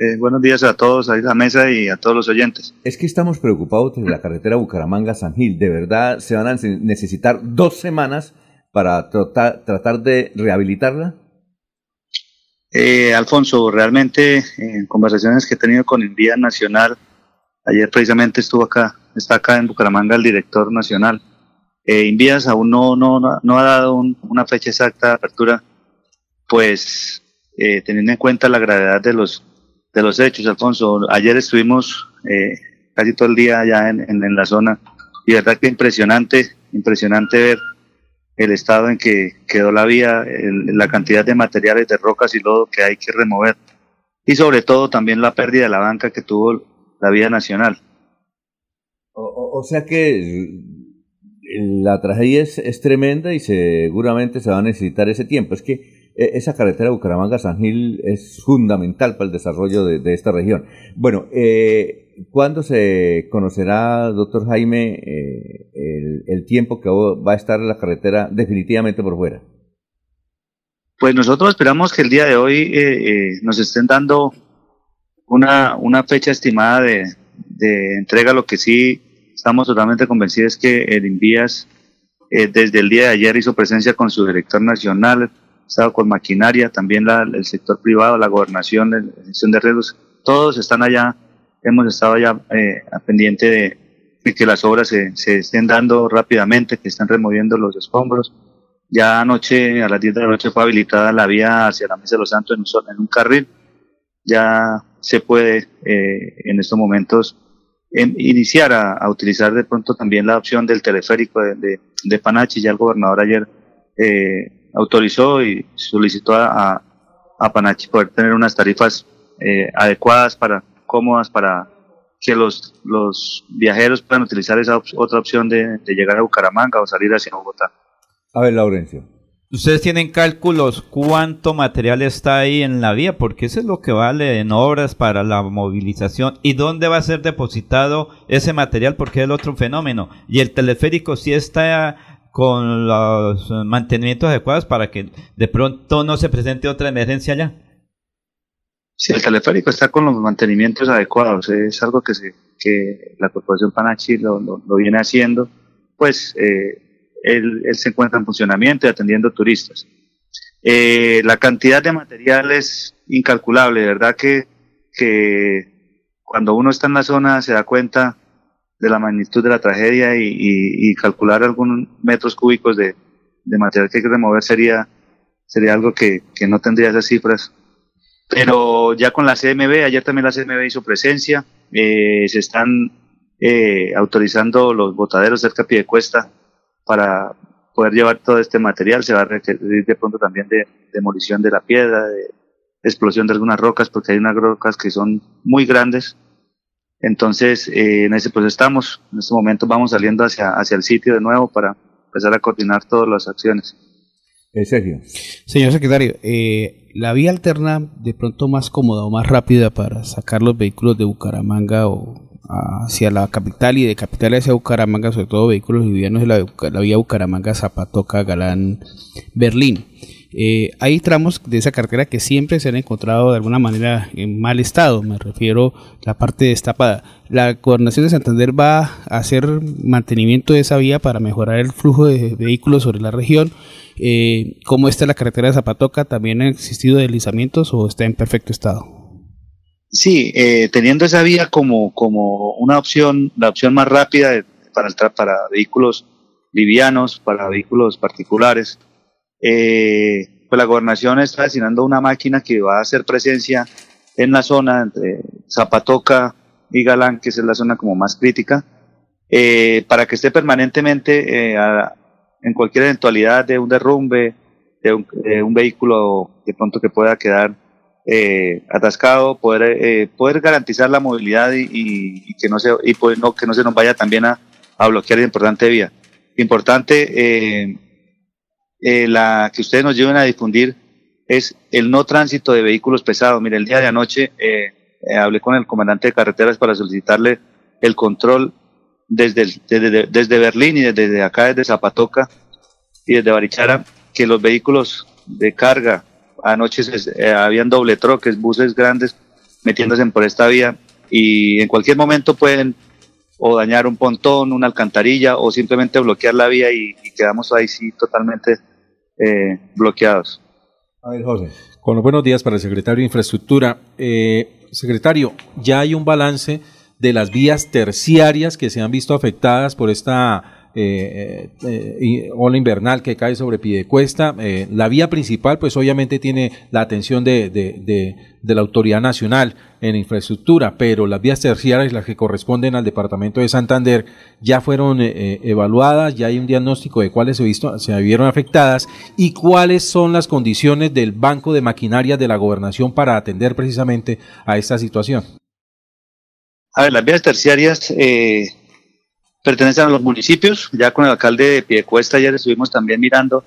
Eh, buenos días a todos, a la mesa y a todos los oyentes. Es que estamos preocupados de la carretera Bucaramanga-San Gil. ¿De verdad se van a necesitar dos semanas para tratar, de rehabilitarla? Eh, Alfonso, realmente en conversaciones que he tenido con Envía Nacional, ayer precisamente estuvo acá, está acá en Bucaramanga el director nacional. Eh, Invías aún no, no, no ha dado una fecha exacta de apertura, pues eh, teniendo en cuenta la gravedad de los de los hechos, Alfonso. Ayer estuvimos eh, casi todo el día allá en, en, la zona y verdad que impresionante, impresionante ver el estado en que quedó la vía, la cantidad de materiales de rocas y lodo que hay que remover y sobre todo también la pérdida de la banca que tuvo la vía nacional. O, sea que la tragedia es, es, tremenda y seguramente se va a necesitar ese tiempo. Es que esa carretera Bucaramanga-San Gil es fundamental para el desarrollo de, esta región. Bueno, eh, ¿cuándo se conocerá, doctor Jaime, eh, el, tiempo que va a estar la carretera definitivamente por fuera? Pues nosotros esperamos que el día de hoy eh, eh, nos estén dando una, fecha estimada de, de entrega. Lo que sí estamos totalmente convencidos es que el Invías desde el día de ayer hizo presencia con su director nacional, estado con maquinaria, también la, el sector privado, la gobernación, la gestión de riesgos, todos están allá, hemos estado allá eh, a pendiente de, que las obras se, se, estén dando rápidamente, que están removiendo los escombros. Ya anoche, a las 10 de la noche, fue habilitada la vía hacia la Mesa de los Santos en un, en un carril. Ya se puede eh, en estos momentos em, iniciar a, a, utilizar de pronto también la opción del teleférico de, de, de Panachi. Ya el gobernador ayer eh, autorizó y solicitó a, a Panachi poder tener unas tarifas eh, adecuadas para cómodas para que los, los viajeros puedan utilizar esa otra opción de, llegar a Bucaramanga o salir hacia Bogotá. A ver, Laurencio. ¿Ustedes tienen cálculos cuánto material está ahí en la vía? Porque eso es lo que vale en obras para la movilización. ¿Y dónde va a ser depositado ese material? Porque es el otro fenómeno. Y el teleférico sí está con los mantenimientos adecuados para que de pronto no se presente otra emergencia allá. Si el teleférico está con los mantenimientos adecuados, es algo que, se, que la Corporación Panachi lo, lo, viene haciendo, pues eh, él, se encuentra en funcionamiento y atendiendo turistas. Eh, la cantidad de material es incalculable, verdad que, que cuando uno está en la zona se da cuenta de la magnitud de la tragedia y, calcular algunos metros cúbicos de, material que hay que remover sería, sería algo que, no tendría esas cifras. Pero ya con la CMB, ayer también la CMB hizo presencia, eh, se están eh, autorizando los botaderos cerca de cuesta para poder llevar todo este material, se va a requerir de pronto también de demolición de la piedra, de explosión de algunas rocas, porque hay unas rocas que son muy grandes entonces, eh, en ese pues estamos. En este momento vamos saliendo hacia, hacia el sitio de nuevo para empezar a coordinar todas las acciones. Eh, Sergio. Señor secretario, eh, la vía alterna de pronto más cómoda o más rápida para sacar los vehículos de Bucaramanga o hacia la capital y de capital hacia Bucaramanga, sobre todo vehículos livianos de la, la vía Bucaramanga, Zapatoca, Galán, Berlín. Eh, hay tramos de esa carretera que siempre se han encontrado de alguna manera en mal estado, me refiero a la parte destapada. La gobernación de Santander va a hacer mantenimiento de esa vía para mejorar el flujo de vehículos sobre la región. Eh, ¿Cómo está la carretera de Zapatoca? ¿También han existido deslizamientos o está en perfecto estado? Sí, eh, teniendo esa vía como, como una opción, la opción más rápida para, para vehículos livianos, para vehículos particulares, eh, pues la gobernación está destinando una máquina que va a hacer presencia en la zona entre Zapatoca y Galán, que es la zona como más crítica, eh, para que esté permanentemente eh, en cualquier eventualidad de un derrumbe, de un, vehículo de pronto que pueda quedar eh, atascado, poder, eh, poder garantizar la movilidad y, y, que no se y pues no, que no se nos vaya también a, a bloquear la importante vía. Importante eh, eh, la que ustedes nos lleven a difundir es el no tránsito de vehículos pesados. Mire, el día de anoche eh, eh, hablé con el comandante de carreteras para solicitarle el control desde, desde, desde Berlín y desde acá, desde Zapatoca y desde Barichara, que los vehículos de carga, anoche habían doble troques, buses grandes, metiéndose por esta vía y en cualquier momento pueden o dañar un pontón, una alcantarilla o simplemente bloquear la vía y, quedamos ahí sí totalmente eh, bloqueados. A ver, José. Con los buenos días para el secretario de Infraestructura. Eh, secretario, ya hay un balance de las vías terciarias que se han visto afectadas por esta eh, eh, ola invernal que cae sobre Piedecuesta. Eh, la vía principal, pues obviamente tiene la atención de, la Autoridad Nacional en infraestructura, pero las vías terciarias, las que corresponden al Departamento de Santander, ya fueron evaluadas, ya hay un diagnóstico de cuáles se, vieron afectadas y cuáles son las condiciones del Banco de Maquinaria de la Gobernación para atender precisamente a esta situación. A ver, las vías terciarias eh, pertenecen a los municipios. Ya con el alcalde de Piedecuesta ayer estuvimos también mirando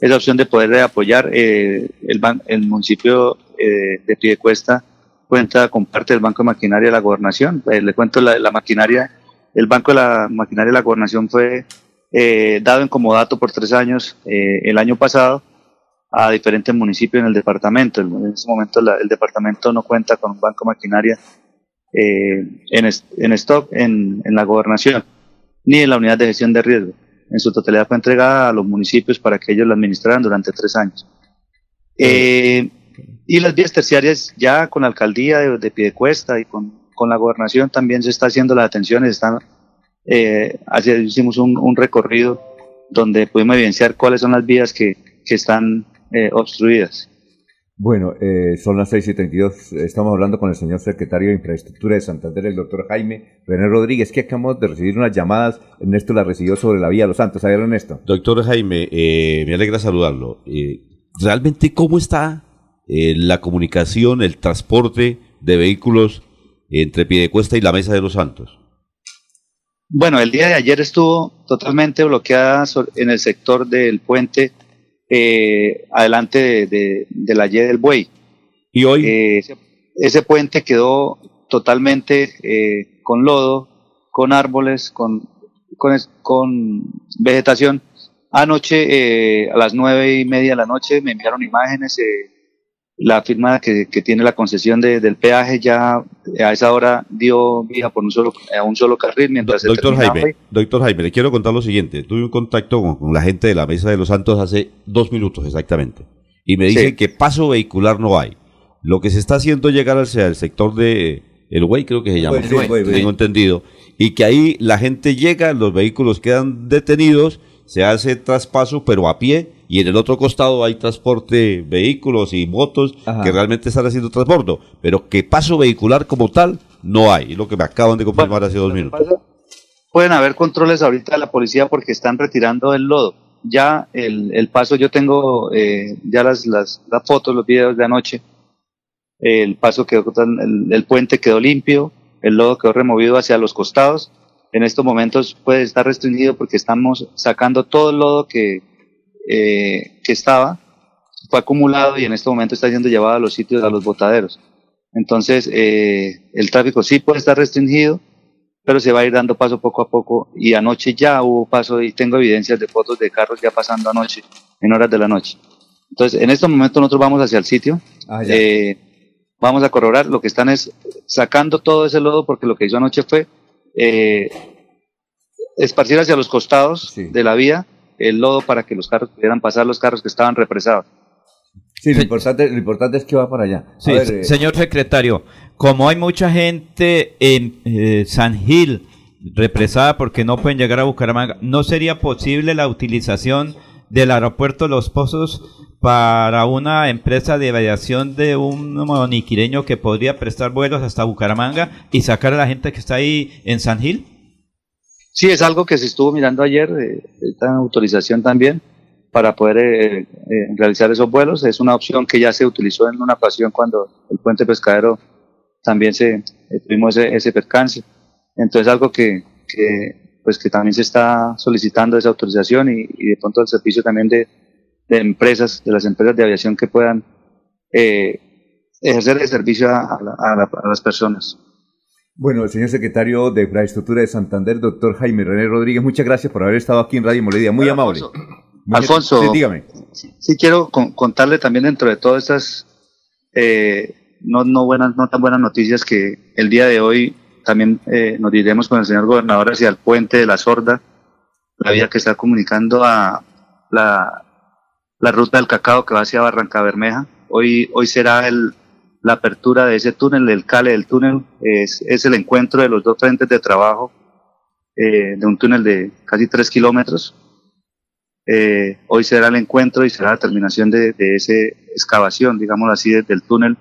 esa opción de poder apoyar. Eh, el, el municipio eh, de Piedecuesta cuenta con parte del Banco de Maquinaria de la Gobernación. Eh, le cuento la, maquinaria, el Banco de la Maquinaria de la Gobernación fue dado en comodato por tres años el año pasado a diferentes municipios en el departamento. En ese momento el departamento no cuenta con un banco de maquinaria en, en stock en la gobernación ni en la unidad de gestión de riesgo. En su totalidad fue entregada a los municipios para que ellos la administraran durante tres años. Eh, y las vías terciarias ya con la alcaldía de, de Piedecuesta y con, con, la gobernación también se está haciendo las atenciones, están, eh, hicimos un, un, recorrido donde pudimos evidenciar cuáles son las vías que, que están eh, obstruidas. Bueno, eh, son las 6:32. Estamos hablando con el señor secretario de Infraestructura de Santander, el doctor Jaime René Rodríguez, que acabamos de recibir unas llamadas. Ernesto la recibió sobre la vía Los Santos. A ver, Ernesto. Doctor Jaime, eh, me alegra saludarlo. Eh, ¿Realmente cómo está eh, la comunicación, el transporte de vehículos entre Piedecuesta y la Mesa de los Santos? Bueno, el día de ayer estuvo totalmente bloqueada en el sector del puente eh, adelante de, la Y del Buey. ¿Y hoy? Eh, ese, puente quedó totalmente eh, con lodo, con árboles, con, con, con vegetación. Anoche, a las nueve y media de la noche, me enviaron imágenes la firma que, tiene la concesión del peaje ya a esa hora dio vía por un solo, a un solo carril mientras doctor Jaime, doctor Jaime, le quiero contar lo siguiente. Tuve un contacto con, la gente de la Mesa de los Santos hace dos minutos exactamente y me dicen que paso vehicular no hay. Lo que se está haciendo llegar hacia el sector de el Güey, creo que se llama, tengo entendido, y que ahí la gente llega, los vehículos quedan detenidos, se hace traspaso pero a pie y en el otro costado hay transporte, vehículos y motos que realmente están haciendo transporte, pero que paso vehicular como tal no hay, es lo que me acaban de confirmar hace dos minutos. Pueden haber controles ahorita de la policía porque están retirando el lodo. Ya el, paso, yo tengo eh, ya las, las, fotos, los videos de anoche. El paso quedó, el, el puente quedó limpio, el lodo quedó removido hacia los costados. En estos momentos puede estar restringido porque estamos sacando todo el lodo que, eh, que estaba, fue acumulado y en este momento está siendo llevado a los sitios, a los botaderos. Entonces, eh, el tráfico sí puede estar restringido, pero se va a ir dando paso poco a poco. Y anoche ya hubo paso y tengo evidencias de fotos de carros ya pasando anoche, en horas de la noche. Entonces, en este momento nosotros vamos hacia el sitio. Ah, eh, vamos a corroborar. Lo que están es sacando todo ese lodo, porque lo que hizo anoche fue eh, esparcir hacia los costados de la vía el lodo para que los carros pudieran pasar los carros que estaban represados. Sí, lo importante, lo importante es que va para allá. Sí, eh, señor secretario, como hay mucha gente en eh, San Gil represada porque no pueden llegar a Bucaramanga, ¿no sería posible la utilización del aeropuerto Los Pozos para una empresa de aviación de un moniquireño que podría prestar vuelos hasta Bucaramanga y sacar a la gente que está ahí en San Gil? Sí, es algo que se estuvo mirando ayer, eh, esta autorización también para poder eh, eh, realizar esos vuelos. Es una opción que ya se utilizó en una ocasión cuando el puente pescadero también se eh, tuvimos ese, ese, percance. Entonces algo que, que, pues que también se está solicitando esa autorización y, de pronto el servicio también de, empresas, de las empresas de aviación que puedan ejercer el servicio a, a, a las personas. Bueno, el señor secretario de Infraestructura de Santander, doctor Jaime René Rodríguez, muchas gracias por haber estado aquí en Radio Moledia. Muy amable. Alfonso, dígame. Sí, quiero contarle también dentro de todas estas eh, no, no, buenas, no tan buenas noticias que el día de hoy también eh, nos diremos con el señor gobernador hacia el puente de la Sorda, la vía que está comunicando a la, la ruta del cacao que va hacia Barranca Bermeja. Hoy, hoy será el, la apertura de ese túnel, el cale del túnel, es, es el encuentro de los dos frentes de trabajo eh, de un túnel de casi tres kilómetros. Eh, hoy será el encuentro y será la terminación de, de esa excavación, digamos así, del túnel.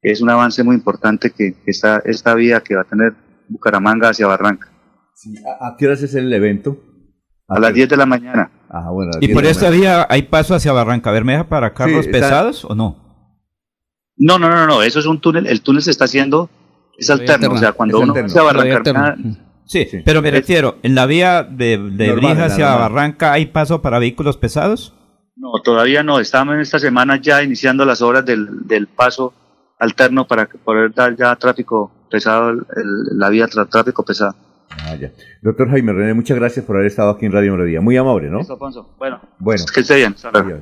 Es un avance muy importante que, que esta, esta vía que va a tener Bucaramanga hacia Barranca. Sí, ¿A, a qué horas es el evento? A las 10 de la mañana. Ah, bueno, ¿Y 10 por esta vía hay paso hacia Barranca Bermeja para carros pesados o no? No, no, no, no, eso es un túnel, el túnel se está haciendo, es alterno, o sea, cuando uno alterno. hacia Todavía Barranca Sí, Sí. pero me refiero, en la vía de, de Normal, Brija hacia normal. Barranca hay paso para vehículos pesados. No, todavía no. Estamos en esta semana ya iniciando las obras del, del paso alterno para que- poder dar ya tráfico pesado, el- la vía tra- tráfico pesado. Ah, ya. Doctor Jaime René, muchas gracias por haber estado aquí en Radio Melodía. Muy amable, ¿no? Listo, Alfonso. Bueno, Bueno. que esté bien. Adiós.